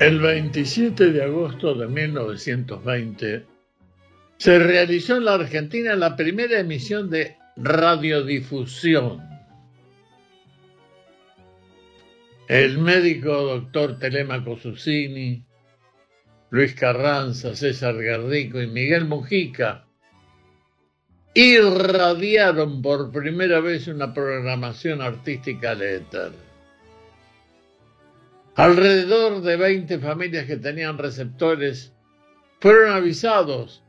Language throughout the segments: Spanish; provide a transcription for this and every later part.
El 27 de agosto de 1920 se realizó en la Argentina la primera emisión de radiodifusión. El médico doctor Telemaco Susini, Luis Carranza, César Garrico y Miguel Mujica irradiaron por primera vez una programación artística al éter. Alrededor de 20 familias que tenían receptores fueron avisados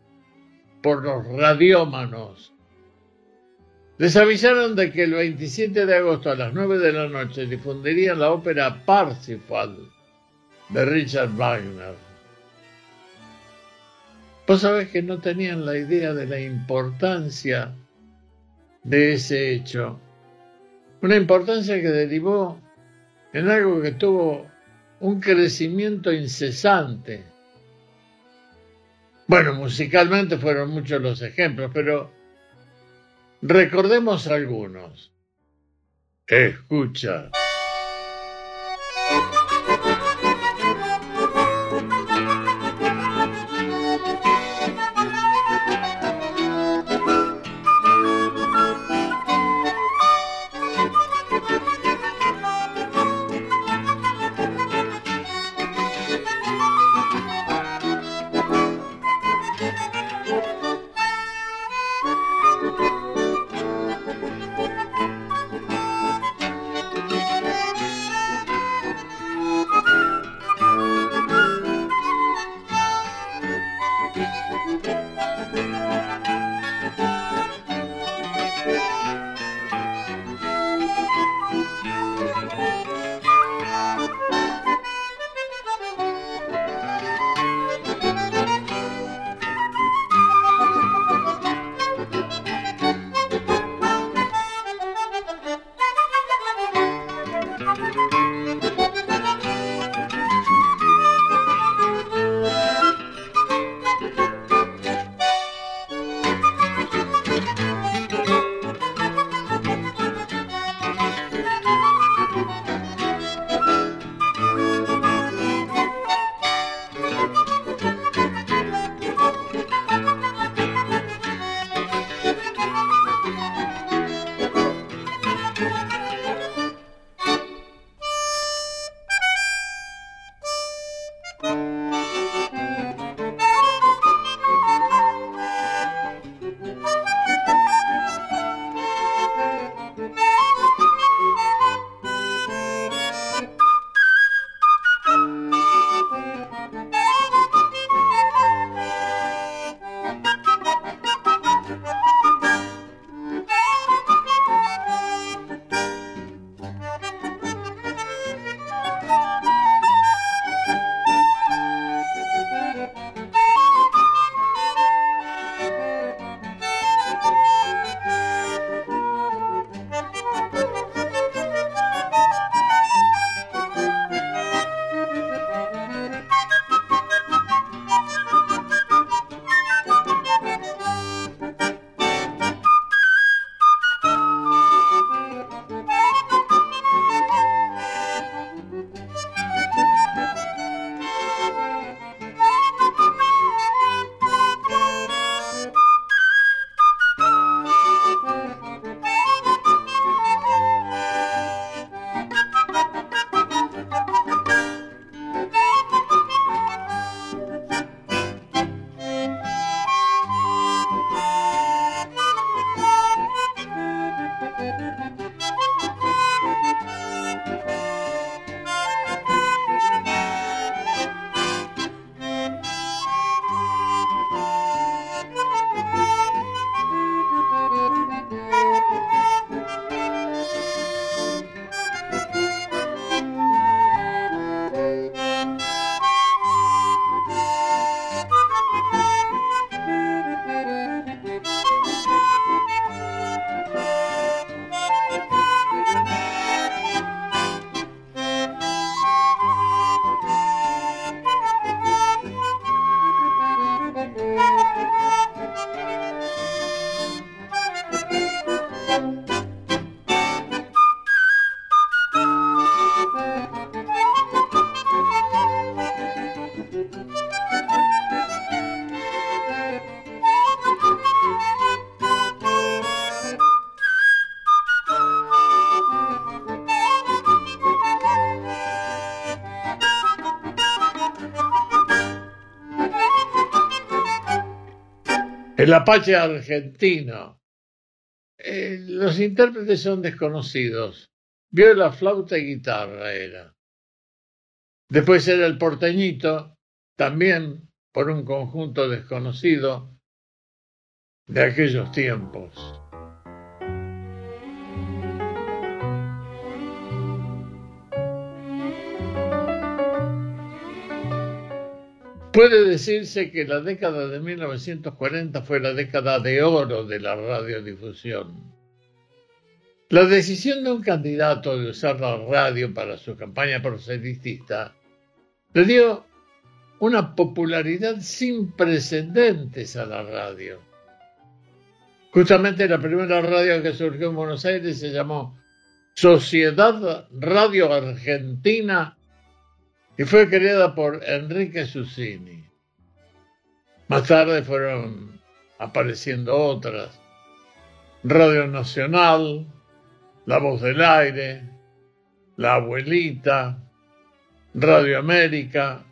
por los radiómanos. Les avisaron de que el 27 de agosto a las 9 de la noche difundirían la ópera Parsifal de Richard Wagner. Vos sabés que no tenían la idea de la importancia de ese hecho. Una importancia que derivó en algo que tuvo un crecimiento incesante. Bueno, musicalmente fueron muchos los ejemplos, pero recordemos algunos. Escucha. El Apache argentino. Eh, los intérpretes son desconocidos. Viola, flauta y guitarra era. Después era el porteñito, también por un conjunto desconocido de aquellos tiempos. Puede decirse que la década de 1940 fue la década de oro de la radiodifusión. La decisión de un candidato de usar la radio para su campaña proselitista le dio una popularidad sin precedentes a la radio. Justamente la primera radio que surgió en Buenos Aires se llamó Sociedad Radio Argentina y fue creada por Enrique Susini. Más tarde fueron apareciendo otras. Radio Nacional, La Voz del Aire, La Abuelita, Radio América,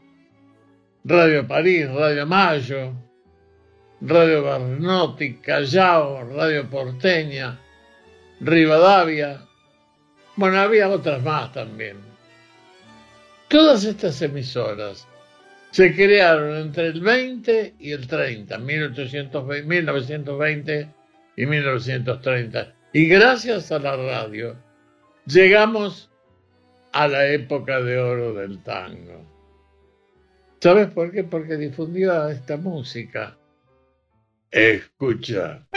Radio París, Radio Mayo, Radio Barnotti, Callao, Radio Porteña, Rivadavia. Bueno, había otras más también. Todas estas emisoras se crearon entre el 20 y el 30, 1820, 1920 y 1930. Y gracias a la radio llegamos a la época de oro del tango. ¿Sabes por qué? Porque difundió esta música. Escucha.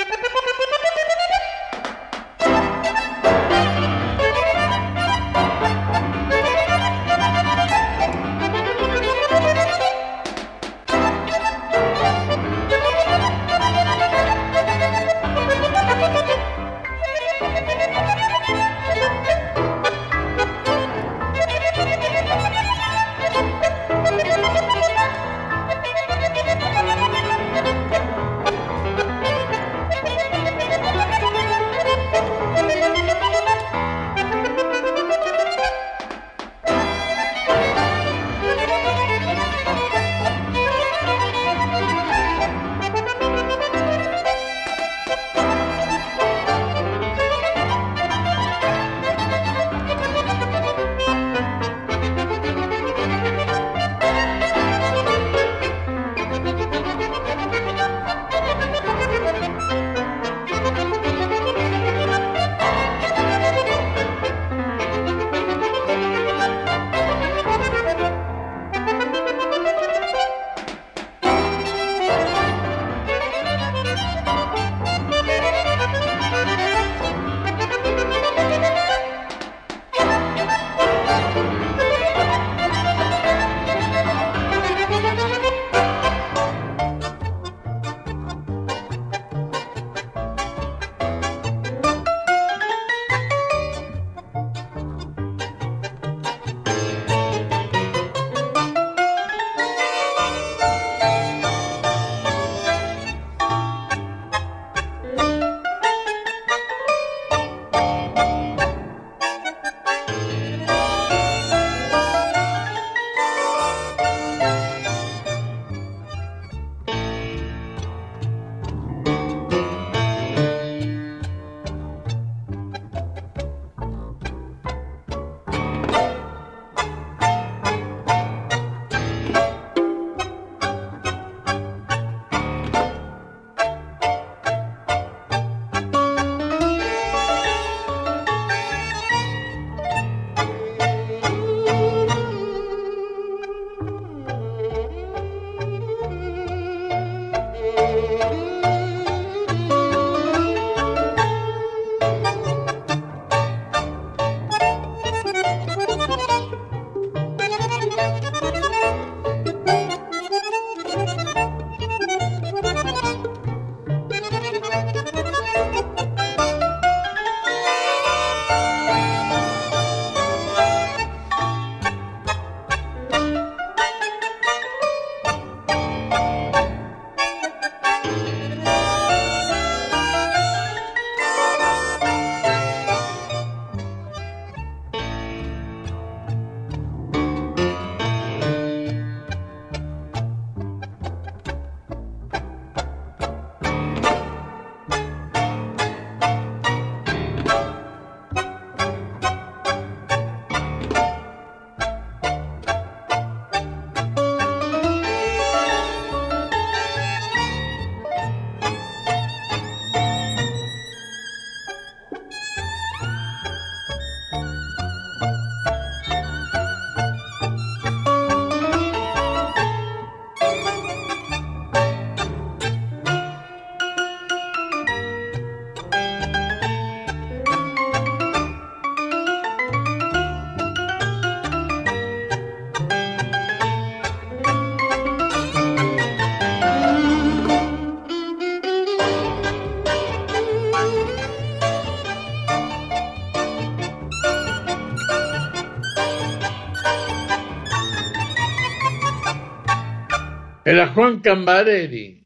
Era Juan Cambareri,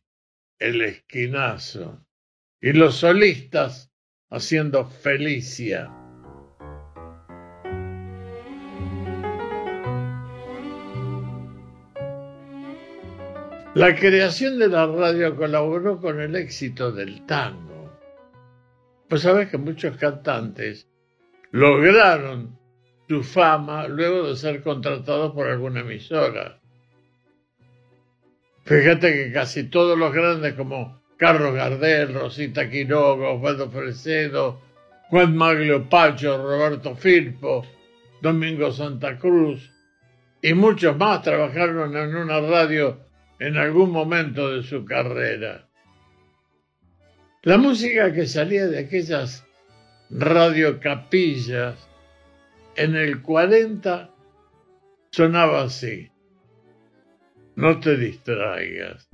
el esquinazo, y los solistas haciendo Felicia. La creación de la radio colaboró con el éxito del tango. Pues sabes que muchos cantantes lograron su fama luego de ser contratados por alguna emisora. Fíjate que casi todos los grandes como Carlos Gardel, Rosita Quiroga, Osvaldo Fresedo, Juan Maglio Pacho, Roberto Firpo, Domingo Santa Cruz y muchos más trabajaron en una radio en algún momento de su carrera. La música que salía de aquellas radiocapillas en el 40 sonaba así. No te distraigas.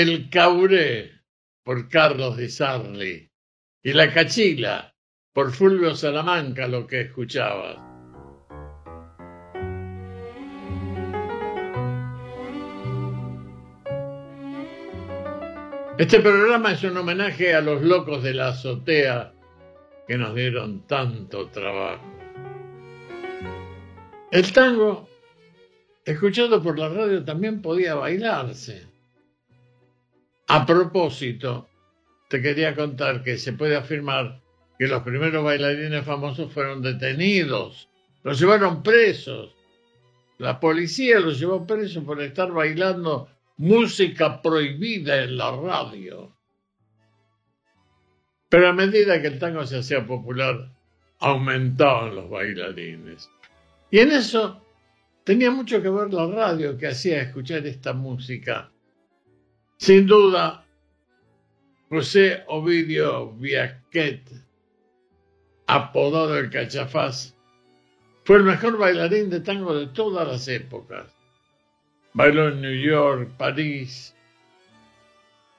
El Cauré por Carlos de Sarli y La Cachila por Fulvio Salamanca lo que escuchabas. Este programa es un homenaje a los locos de la azotea que nos dieron tanto trabajo. El tango, escuchado por la radio, también podía bailarse. A propósito, te quería contar que se puede afirmar que los primeros bailarines famosos fueron detenidos, los llevaron presos. La policía los llevó presos por estar bailando música prohibida en la radio. Pero a medida que el tango se hacía popular, aumentaban los bailarines. Y en eso tenía mucho que ver la radio que hacía escuchar esta música. Sin duda, José Ovidio Viaquet, apodado el Cachafaz, fue el mejor bailarín de tango de todas las épocas. Bailó en New York, París.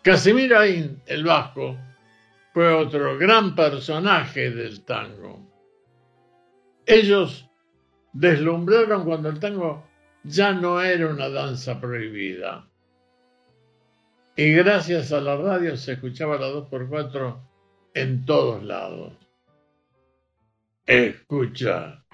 Casimiro Ain, el vasco, fue otro gran personaje del tango. Ellos deslumbraron cuando el tango ya no era una danza prohibida. Y gracias a la radio se escuchaba la 2x4 en todos lados. Escucha.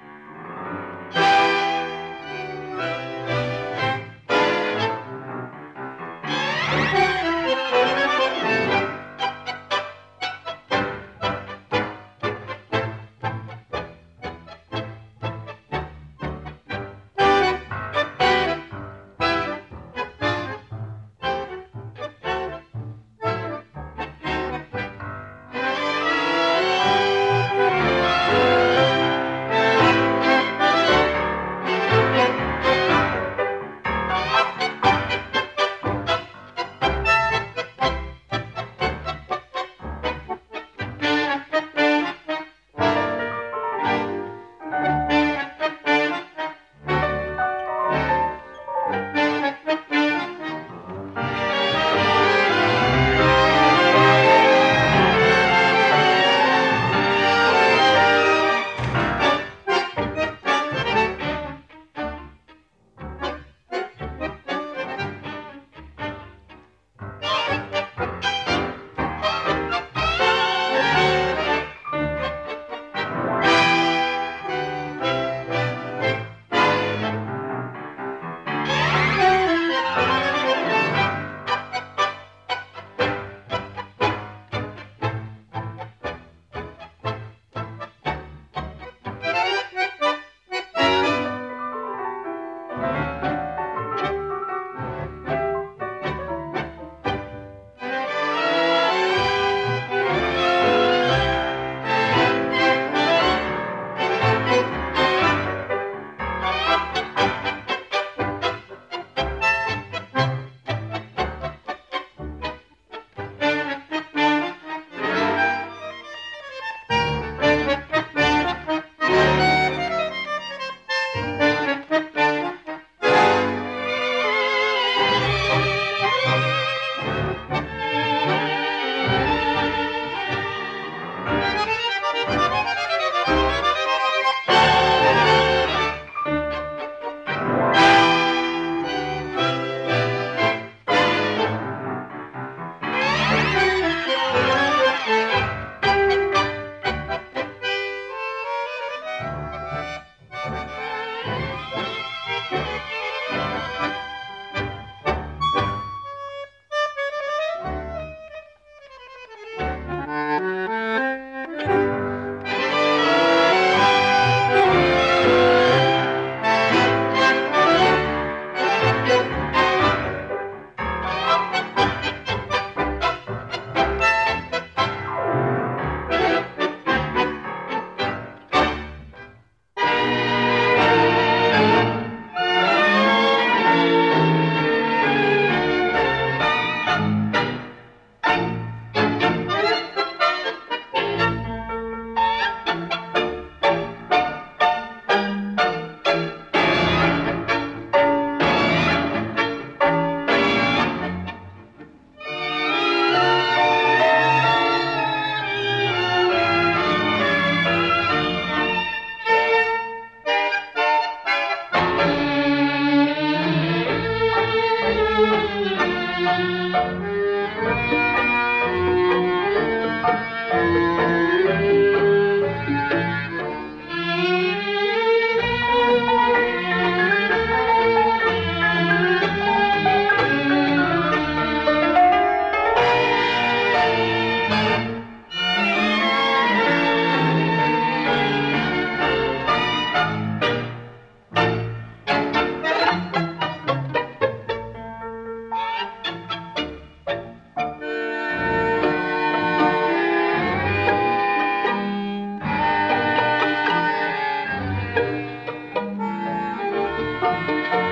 Música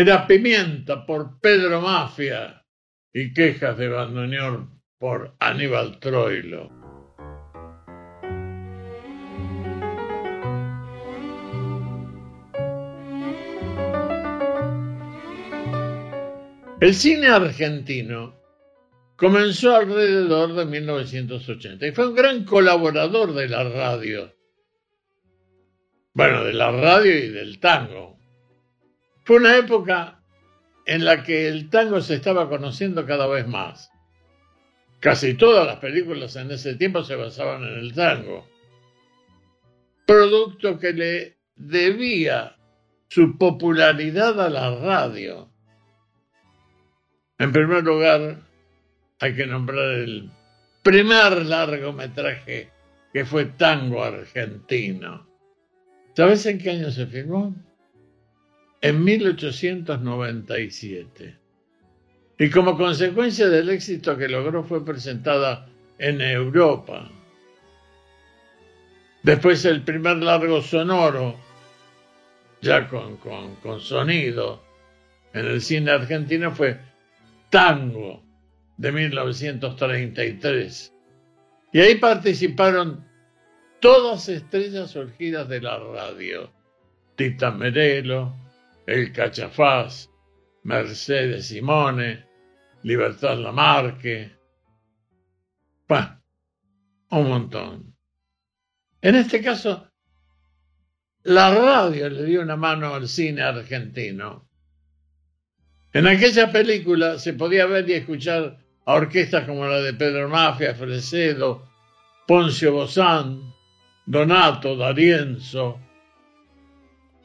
Era Pimienta por Pedro Mafia y Quejas de Bandoneón por Aníbal Troilo. El cine argentino comenzó alrededor de 1980 y fue un gran colaborador de la radio. Bueno, de la radio y del tango. Fue una época en la que el tango se estaba conociendo cada vez más. Casi todas las películas en ese tiempo se basaban en el tango, producto que le debía su popularidad a la radio. En primer lugar, hay que nombrar el primer largometraje que fue Tango Argentino. ¿Sabes en qué año se filmó? En 1897. Y como consecuencia del éxito que logró fue presentada en Europa. Después el primer largo sonoro, ya con, con sonido, en el cine argentino fue Tango de 1933. Y ahí participaron todas estrellas surgidas de la radio. Tita Merelo, el Cachafaz, Mercedes Simone, Libertad Lamarque. Bueno, un montón. En este caso, la radio le dio una mano al cine argentino. En aquella película se podía ver y escuchar a orquestas como la de Pedro Mafia, Fresedo, Poncio Bozán, Donato, D'Arienzo,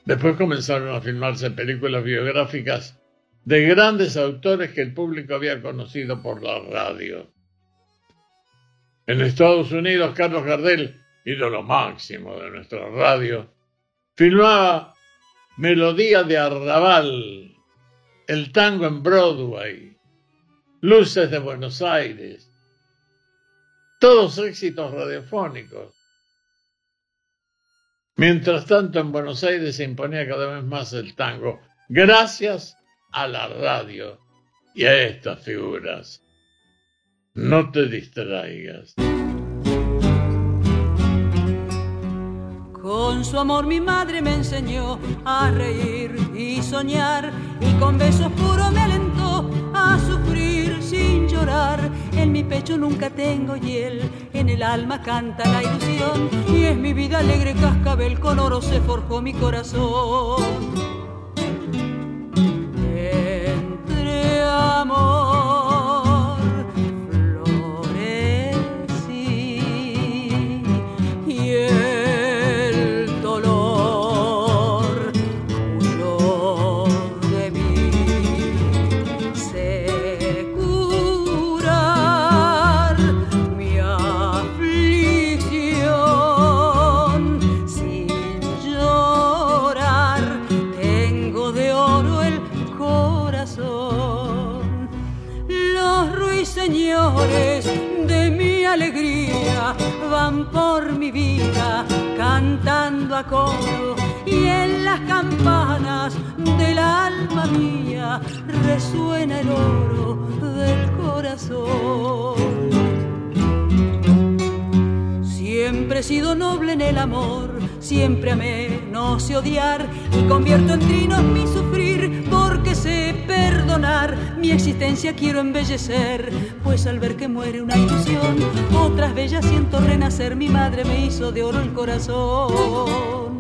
Después comenzaron a filmarse películas biográficas de grandes autores que el público había conocido por la radio. En Estados Unidos, Carlos Gardel, ídolo máximo de nuestra radio, filmaba Melodía de Arrabal, el tango en Broadway, Luces de Buenos Aires, todos éxitos radiofónicos. Mientras tanto, en Buenos Aires se imponía cada vez más el tango, gracias a la radio y a estas figuras. No te distraigas. Con su amor mi madre me enseñó a reír y soñar y con besos puros me alentó a sufrir sin llorar. En mi pecho nunca tengo hiel, en el alma canta la ilusión y es mi vida alegre cascabel con oro se forjó mi corazón. Por mi vida cantando a coro y en las campanas del alma mía resuena el oro del corazón. Siempre he sido noble en el amor, siempre amé, no sé odiar y convierto en trinos mi sufrir perdonar. Mi existencia quiero embellecer, pues al ver que muere una ilusión, otras bellas siento renacer. Mi madre me hizo de oro el corazón.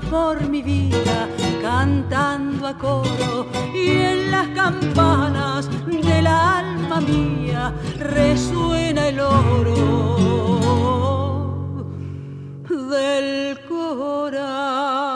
Por mi vida cantando a coro y en las campanas del alma mía resuena el oro del corazón.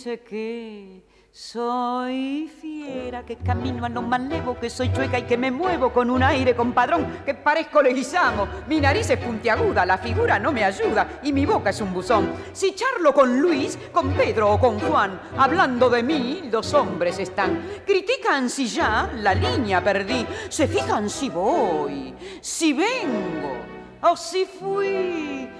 Dice que soy fiera, que camino a lo malevo, que soy chueca y que me muevo con un aire compadrón, que parezco leguizamo. Mi nariz es puntiaguda, la figura no me ayuda y mi boca es un buzón. Si charlo con Luis, con Pedro o con Juan, hablando de mí, los hombres están. Critican si ya la línea perdí, se fijan si voy, si vengo o si fui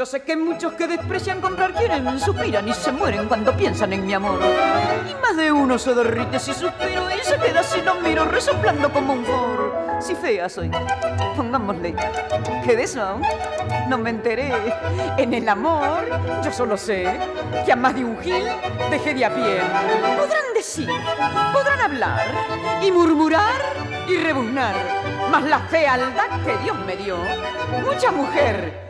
Yo sé que muchos que desprecian comprar quieren, suspiran y se mueren cuando piensan en mi amor. Y más de uno se derrite si suspiro y se queda si lo miro resoplando como un foro si fea soy, pongámosle, que de eso no me enteré. En el amor, yo solo sé que a más de un gil dejé de a pie. Podrán decir, podrán hablar y murmurar y rebuznar, mas la fealdad que Dios me dio, mucha mujer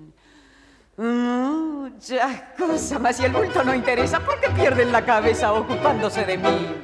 muchas cosas, mas si el bulto no interesa, ¿por qué pierden la cabeza ocupándose de mí?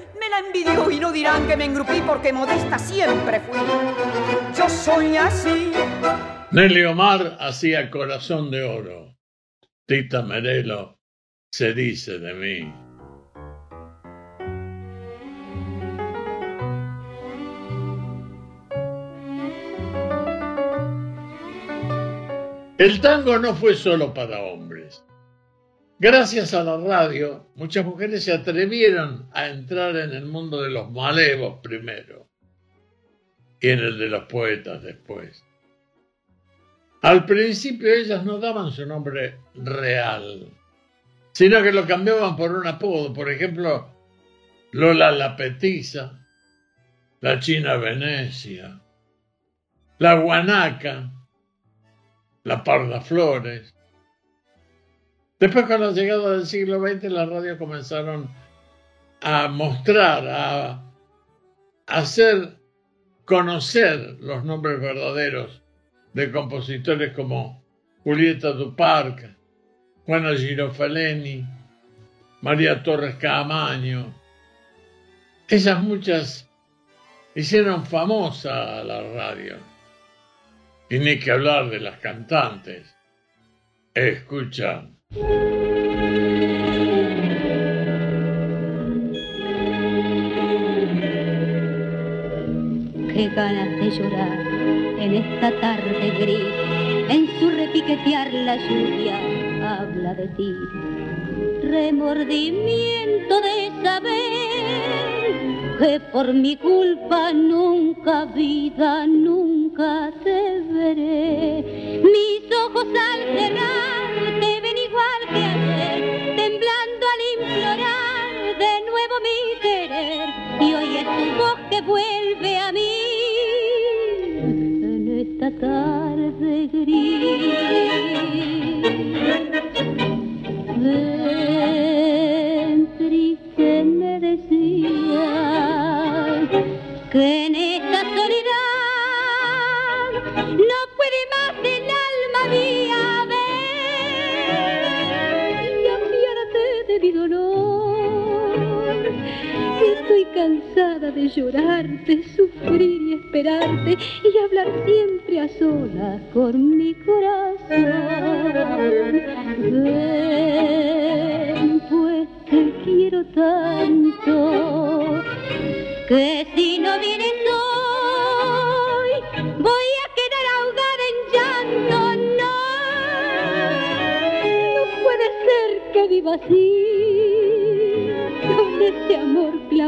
la envidio y no dirán que me engrupí porque modesta siempre fui. Yo soy así. Nelly Omar hacía corazón de oro. Tita Merelo se dice de mí. El tango no fue solo para hombres. Gracias a la radio, muchas mujeres se atrevieron a entrar en el mundo de los malevos primero y en el de los poetas después. Al principio ellas no daban su nombre real, sino que lo cambiaban por un apodo. Por ejemplo, Lola la Petiza, la China Venecia, la Guanaca, la Parda Flores. Después con la llegada del siglo XX las radios comenzaron a mostrar, a hacer conocer los nombres verdaderos de compositores como Julieta Duparca, Juana Girofaleni, María Torres Caamaño. Esas muchas hicieron famosa la radio. Ni que hablar de las cantantes. Escucha. Qué ganas de llorar en esta tarde gris, en su repiquetear la lluvia habla de ti. Remordimiento de saber que por mi culpa nunca vida, nunca te veré. Mis ojos al cerrar que vuelve a mí en esta tarde gris. De llorarte, sufrir y esperarte y hablar siempre a solas con mi corazón. Ven, pues te quiero tanto que si no vienes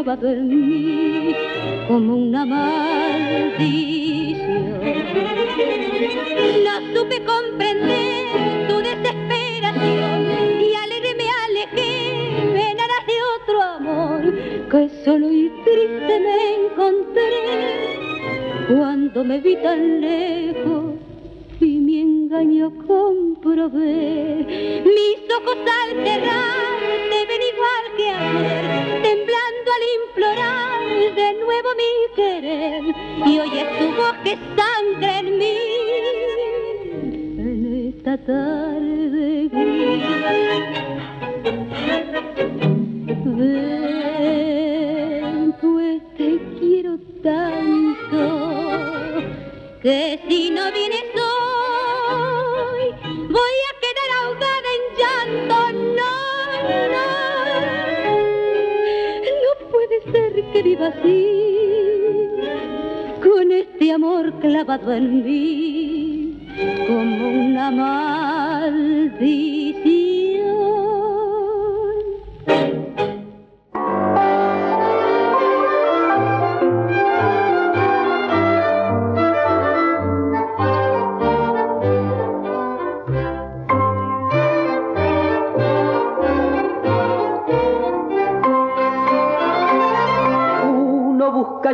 clavado en mí como una maldición. No supe comprender tu desesperación y alegre me alejé en aras de otro amor que solo y triste me encontré cuando me vi tan lejos y mi engaño comprobé. Mis ojos al cerrar te ven igual que ayer, al implorar de nuevo mi querer. Y hoy es tu voz que sangra en mí en esta tarde gris. Ven, pues te quiero tanto que si no vienes así con este amor clavado en mí como una maldición.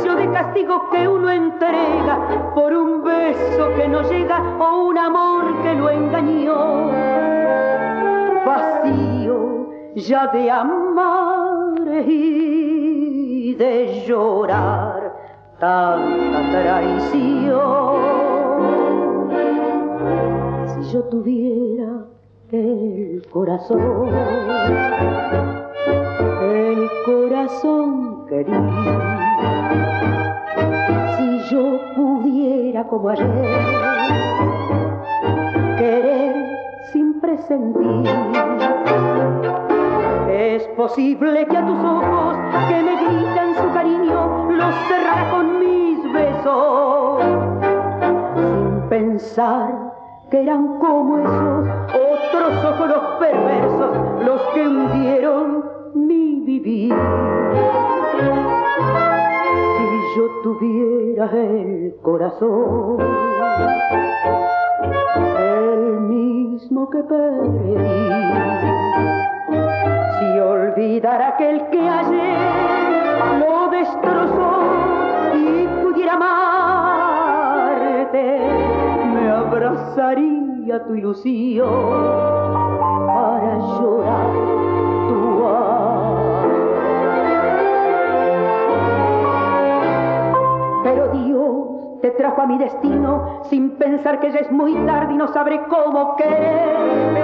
Precio de castigo que uno entrega por un beso que no llega o un amor que lo engañó. Vacío ya de amar y de llorar tanta traición. Si yo tuviera el corazón, el corazón querido, si yo pudiera como ayer querer sin presentir, es posible que a tus ojos que me gritan su cariño los cerrara con mis besos, sin pensar que eran como esos otros ojos perversos los que hundieron mi vivir. Yo tuviera el corazón, el mismo que perdí, si olvidara aquel que ayer lo destrozó y pudiera amarte, me abrazaría tu ilusión para llorar Pero Dios te trajo a mi destino sin pensar que ya es muy tarde y no sabré cómo quererme.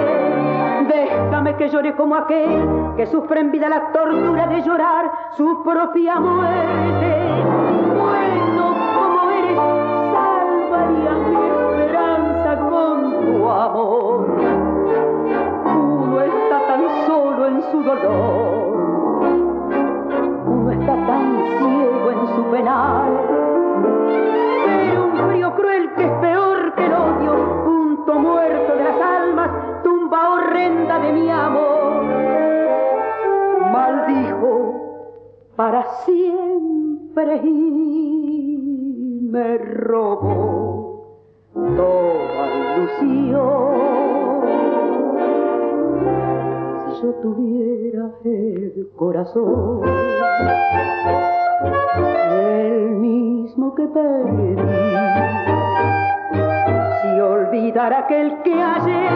Déjame que llore como aquel que sufre en vida la tortura de llorar su propia muerte. Bueno como eres, salvaría mi esperanza con tu amor. Uno está tan solo en su dolor. Uno está tan ciego en su penal. Para siempre y me robó toda ilusión. Si yo tuviera el corazón, el mismo que perdí si olvidara aquel que ayer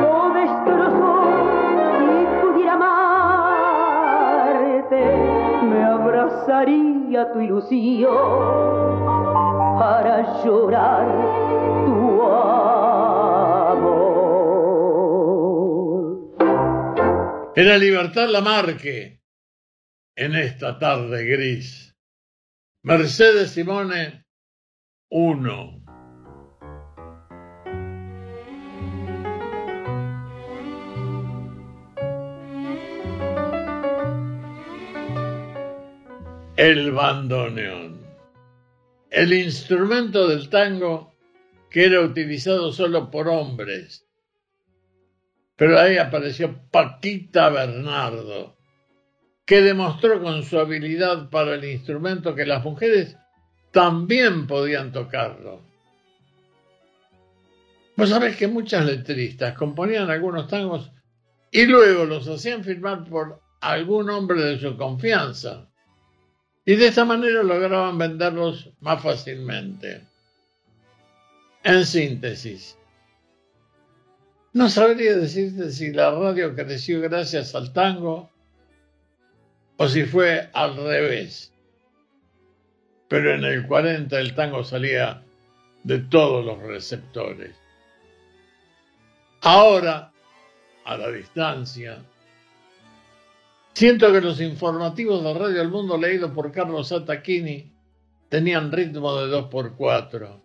lo destrozó y pudiera amarte, me abrazaría tu ilusión para llorar tu amor. Era Libertad Lamarque en esta tarde gris. Mercedes Simone. El bandoneón. El instrumento del tango que era utilizado solo por hombres. Pero ahí apareció Paquita Bernardo, que demostró con su habilidad para el instrumento que las mujeres también podían tocarlo. Vos sabés que muchas letristas componían algunos tangos y luego los hacían firmar por algún hombre de su confianza. Y de esta manera lograban venderlos más fácilmente. En síntesis, no sabría decirte si la radio creció gracias al tango o si fue al revés. Pero en el 40 el tango salía de todos los receptores. Ahora, a la distancia, siento que los informativos de Radio El Mundo leídos por Carlos Attachini tenían ritmo de 2x4.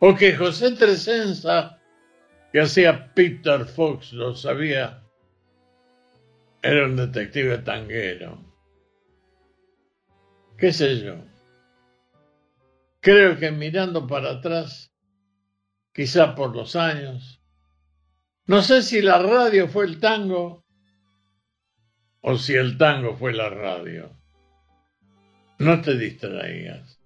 O que José Tresenza, que hacía Peter Fox, lo sabía, era un detective tanguero. ¿Qué sé yo? Creo que mirando para atrás, quizá por los años, no sé si la radio fue el tango o si el tango fue la radio. No te distraigas.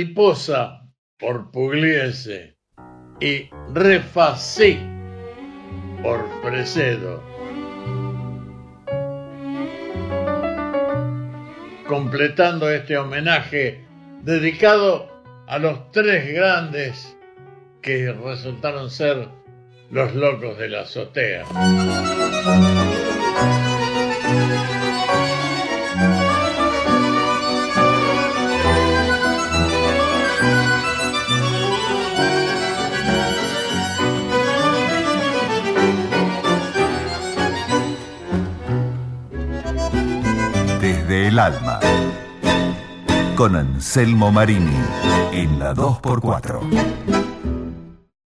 Mariposa por Pugliese y Refacé por Fresedo. Completando este homenaje dedicado a los tres grandes que resultaron ser los locos de la azotea. Alma. Con Anselmo Marini en la 2x4.